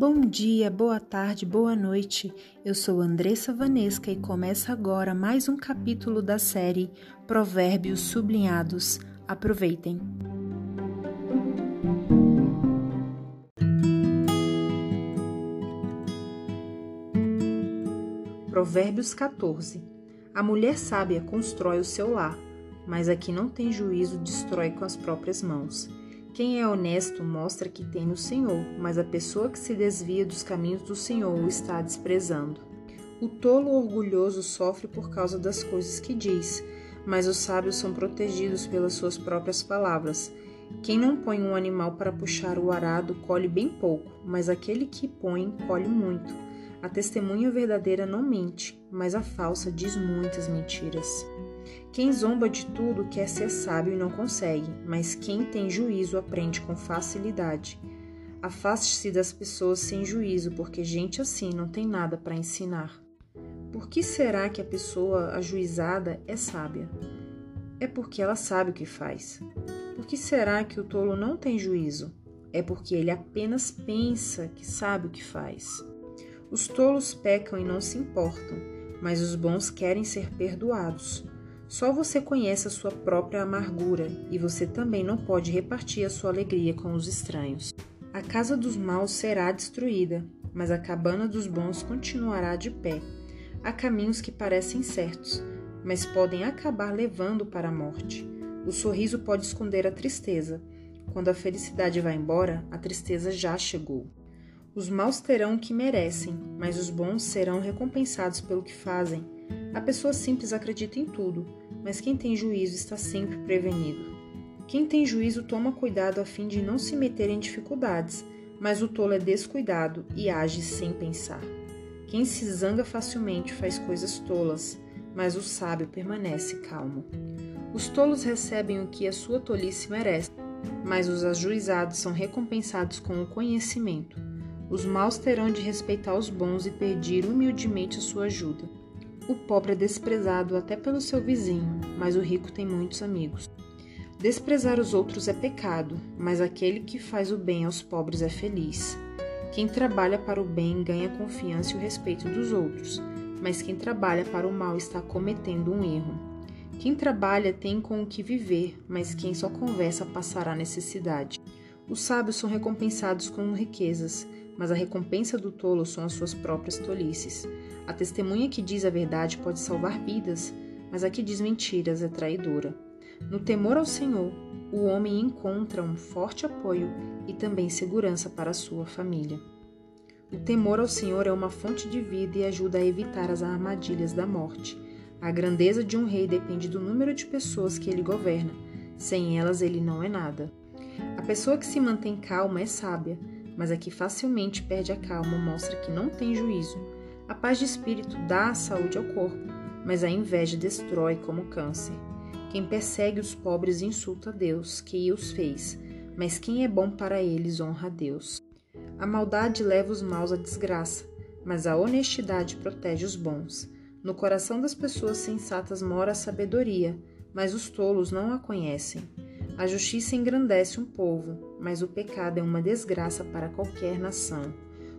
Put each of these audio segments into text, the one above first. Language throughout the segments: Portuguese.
Bom dia, boa tarde, boa noite. Eu sou Andressa Vanesca e começa agora mais um capítulo da série Provérbios Sublinhados. Aproveitem. Provérbios 14. A mulher sábia constrói o seu lar, mas a que não tem juízo destrói com as próprias mãos. Quem é honesto mostra que tem no Senhor, mas a pessoa que se desvia dos caminhos do Senhor o está desprezando. O tolo orgulhoso sofre por causa das coisas que diz, mas os sábios são protegidos pelas suas próprias palavras. Quem não põe um animal para puxar o arado colhe bem pouco, mas aquele que põe colhe muito. A testemunha verdadeira não mente, mas a falsa diz muitas mentiras. Quem zomba de tudo quer ser sábio e não consegue, mas quem tem juízo aprende com facilidade. Afaste-se das pessoas sem juízo, porque gente assim não tem nada para ensinar. Por que será que a pessoa ajuizada é sábia? É porque ela sabe o que faz. Por que será que o tolo não tem juízo? É porque ele apenas pensa que sabe o que faz. Os tolos pecam e não se importam, mas os bons querem ser perdoados. Só você conhece a sua própria amargura e você também não pode repartir a sua alegria com os estranhos. A casa dos maus será destruída, mas a cabana dos bons continuará de pé. Há caminhos que parecem certos, mas podem acabar levando para a morte. O sorriso pode esconder a tristeza. Quando a felicidade vai embora, a tristeza já chegou. Os maus terão o que merecem, mas os bons serão recompensados pelo que fazem. A pessoa simples acredita em tudo, mas quem tem juízo está sempre prevenido. Quem tem juízo toma cuidado a fim de não se meter em dificuldades, mas o tolo é descuidado e age sem pensar. Quem se zanga facilmente faz coisas tolas, mas o sábio permanece calmo. Os tolos recebem o que a sua tolice merece, mas os ajuizados são recompensados com o conhecimento. Os maus terão de respeitar os bons e pedir humildemente a sua ajuda. O pobre é desprezado até pelo seu vizinho, mas o rico tem muitos amigos. Desprezar os outros é pecado, mas aquele que faz o bem aos pobres é feliz. Quem trabalha para o bem ganha a confiança e o respeito dos outros, mas quem trabalha para o mal está cometendo um erro. Quem trabalha tem com o que viver, mas quem só conversa passará necessidade. Os sábios são recompensados com riquezas, mas a recompensa do tolo são as suas próprias tolices. A testemunha que diz a verdade pode salvar vidas, mas a que diz mentiras é traidora. No temor ao Senhor, o homem encontra um forte apoio e também segurança para a sua família. O temor ao Senhor é uma fonte de vida e ajuda a evitar as armadilhas da morte. A grandeza de um rei depende do número de pessoas que ele governa. Sem elas, ele não é nada. A pessoa que se mantém calma é sábia, mas a que facilmente perde a calma mostra que não tem juízo. A paz de espírito dá a saúde ao corpo, mas a inveja destrói como câncer. Quem persegue os pobres insulta a Deus, que os fez, mas quem é bom para eles honra a Deus. A maldade leva os maus à desgraça, mas a honestidade protege os bons. No coração das pessoas sensatas mora a sabedoria, mas os tolos não a conhecem. A justiça engrandece um povo, mas o pecado é uma desgraça para qualquer nação.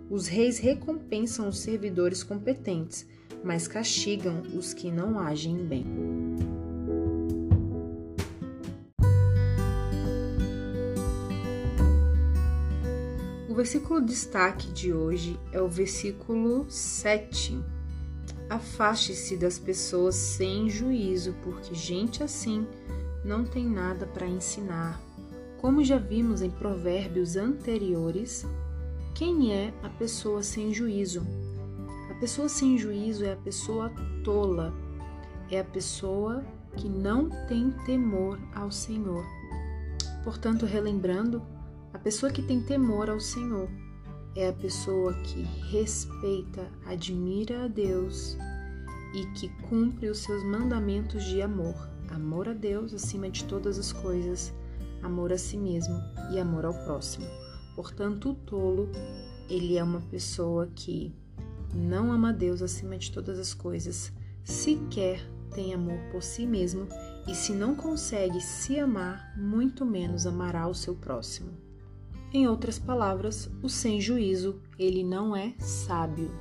Os reis recompensam os servidores competentes, mas castigam os que não agem bem. O versículo destaque de hoje é o versículo 7. Afaste-se das pessoas sem juízo, porque gente assim não tem nada para ensinar. Como já vimos em provérbios anteriores, quem é a pessoa sem juízo? A pessoa sem juízo é a pessoa tola, é a pessoa que não tem temor ao Senhor. Portanto, relembrando, a pessoa que tem temor ao Senhor é a pessoa que respeita, admira a Deus e que cumpre os seus mandamentos de amor amor a Deus acima de todas as coisas, amor a si mesmo e amor ao próximo. Portanto, o tolo, ele é uma pessoa que não ama Deus acima de todas as coisas, sequer tem amor por si mesmo e se não consegue se amar, muito menos amará o seu próximo. Em outras palavras, o sem juízo, ele não é sábio.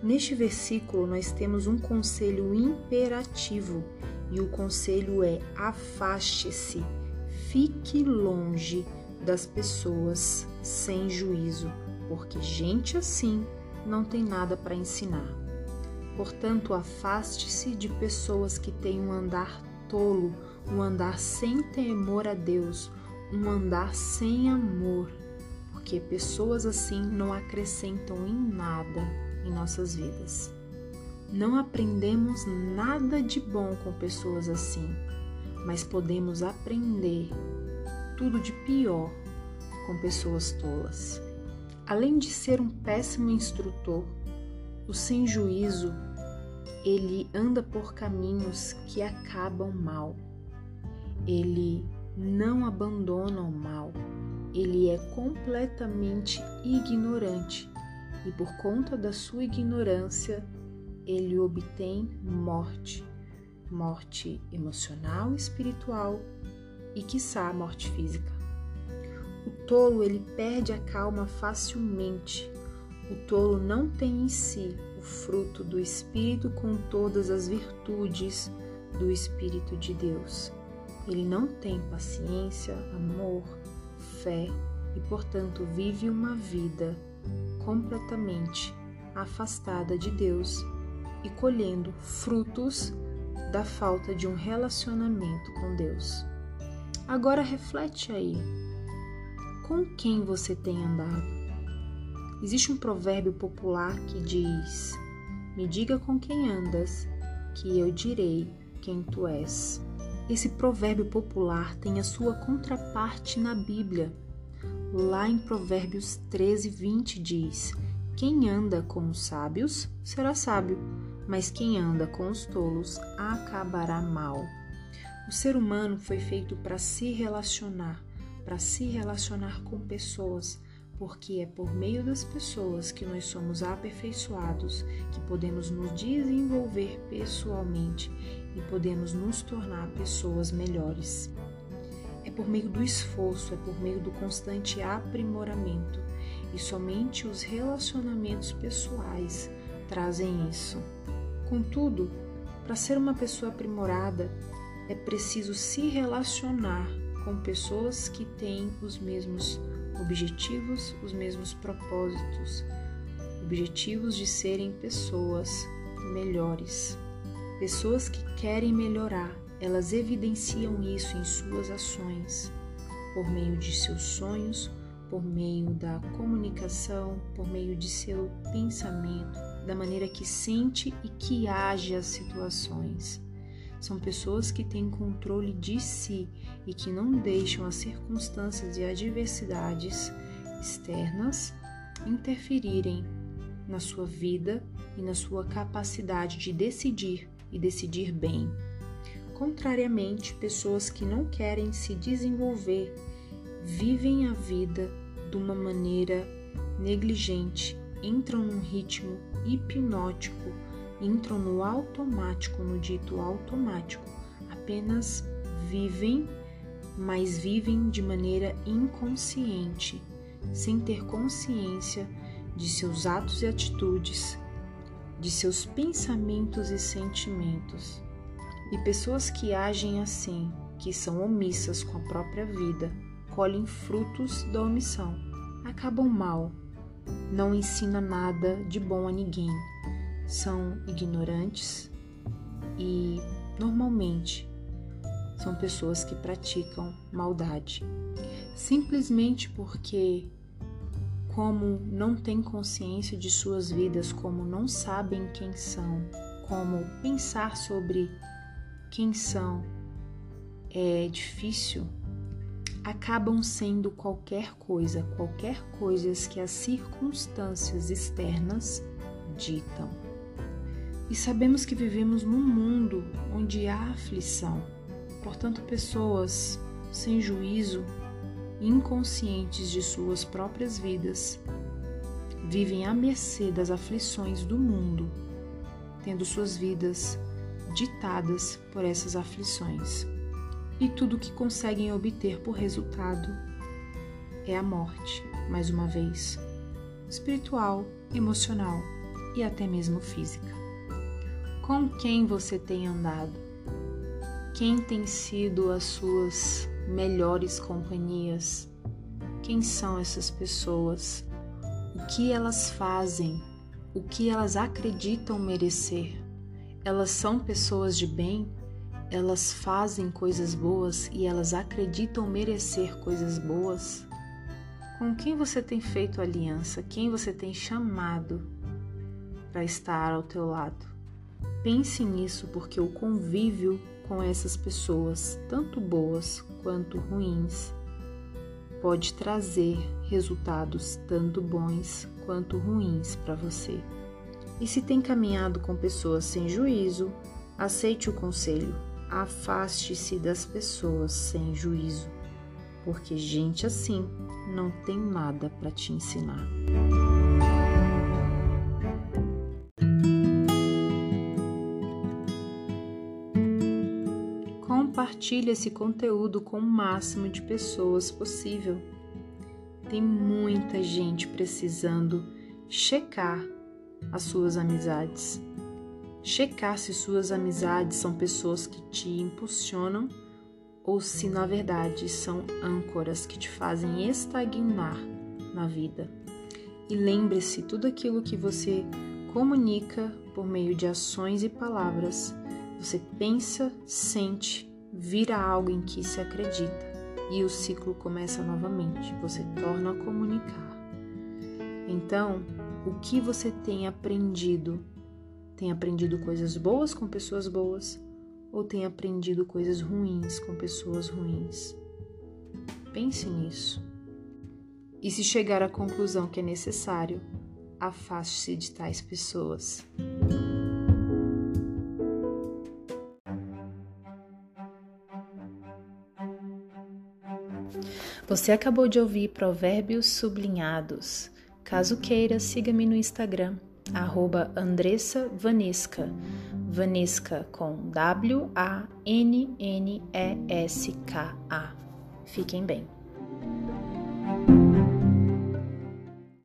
Neste versículo, nós temos um conselho imperativo, e o conselho é: afaste-se, fique longe das pessoas sem juízo, porque gente assim não tem nada para ensinar. Portanto, afaste-se de pessoas que têm um andar tolo, um andar sem temor a Deus, um andar sem amor, porque pessoas assim não acrescentam em nada em nossas vidas. Não aprendemos nada de bom com pessoas assim, mas podemos aprender tudo de pior com pessoas tolas. Além de ser um péssimo instrutor, o sem juízo, ele anda por caminhos que acabam mal. Ele não abandona o mal, ele é completamente ignorante e por conta da sua ignorância ele obtém morte, morte emocional, espiritual e quiçá morte física. O tolo ele perde a calma facilmente. O tolo não tem em si o fruto do espírito com todas as virtudes do espírito de Deus. Ele não tem paciência, amor, fé e, portanto, vive uma vida completamente afastada de Deus e colhendo frutos da falta de um relacionamento com Deus. Agora reflete aí. Com quem você tem andado? Existe um provérbio popular que diz: Me diga com quem andas, que eu direi quem tu és. Esse provérbio popular tem a sua contraparte na Bíblia. Lá em Provérbios 13, 20 diz: Quem anda com os sábios será sábio, mas quem anda com os tolos acabará mal. O ser humano foi feito para se relacionar, para se relacionar com pessoas, porque é por meio das pessoas que nós somos aperfeiçoados, que podemos nos desenvolver pessoalmente e podemos nos tornar pessoas melhores. É por meio do esforço, é por meio do constante aprimoramento e somente os relacionamentos pessoais trazem isso. Contudo, para ser uma pessoa aprimorada, é preciso se relacionar com pessoas que têm os mesmos objetivos, os mesmos propósitos, objetivos de serem pessoas melhores. Pessoas que querem melhorar, elas evidenciam isso em suas ações, por meio de seus sonhos, por meio da comunicação, por meio de seu pensamento, da maneira que sente e que age as situações. São pessoas que têm controle de si e que não deixam as circunstâncias e adversidades externas interferirem na sua vida e na sua capacidade de decidir e decidir bem. Contrariamente, pessoas que não querem se desenvolver vivem a vida de uma maneira negligente, entram num ritmo hipnótico, entram no automático, no dito automático, apenas vivem, mas vivem de maneira inconsciente, sem ter consciência de seus atos e atitudes, de seus pensamentos e sentimentos. E pessoas que agem assim, que são omissas com a própria vida, colhem frutos da omissão, acabam mal, não ensina nada de bom a ninguém, são ignorantes e normalmente são pessoas que praticam maldade, simplesmente porque como não têm consciência de suas vidas, como não sabem quem são, como pensar sobre quem são é difícil, acabam sendo qualquer coisa, qualquer coisa que as circunstâncias externas ditam. E sabemos que vivemos num mundo onde há aflição, portanto, pessoas sem juízo inconscientes de suas próprias vidas, vivem à mercê das aflições do mundo, tendo suas vidas ditadas por essas aflições. E tudo que conseguem obter por resultado é a morte, mais uma vez, espiritual, emocional e até mesmo física. Com quem você tem andado? Quem tem sido as suas melhores companhias? Quem são essas pessoas? O que elas fazem? O que elas acreditam merecer? Elas são pessoas de bem? Elas fazem coisas boas e elas acreditam merecer coisas boas? Com quem você tem feito aliança? Quem você tem chamado para estar ao teu lado? Pense nisso porque o convívio com essas pessoas, tanto boas quanto ruins, pode trazer resultados tanto bons quanto ruins para você. E se tem caminhado com pessoas sem juízo, aceite o conselho, afaste-se das pessoas sem juízo porque gente assim não tem nada para te ensinar. Compartilhe esse conteúdo com o máximo de pessoas possível. Tem muita gente precisando checar as suas amizades. Checar se suas amizades são pessoas que te impulsionam ou se na verdade são âncoras que te fazem estagnar na vida. E lembre-se, tudo aquilo que você comunica por meio de ações e palavras, você pensa, sente, vira algo em que se acredita e o ciclo começa novamente, você torna a comunicar. Então, o que você tem aprendido? Tem aprendido coisas boas com pessoas boas? ou tem aprendido coisas ruins com pessoas ruins. Pense nisso. E se chegar à conclusão que é necessário, afaste-se de tais pessoas. Você acabou de ouvir Provérbios Sublinhados. Caso queira, siga-me no Instagram, arroba Andressa Vanesca. Vanesca com W-A-N-N-E-S-K-A. Fiquem bem.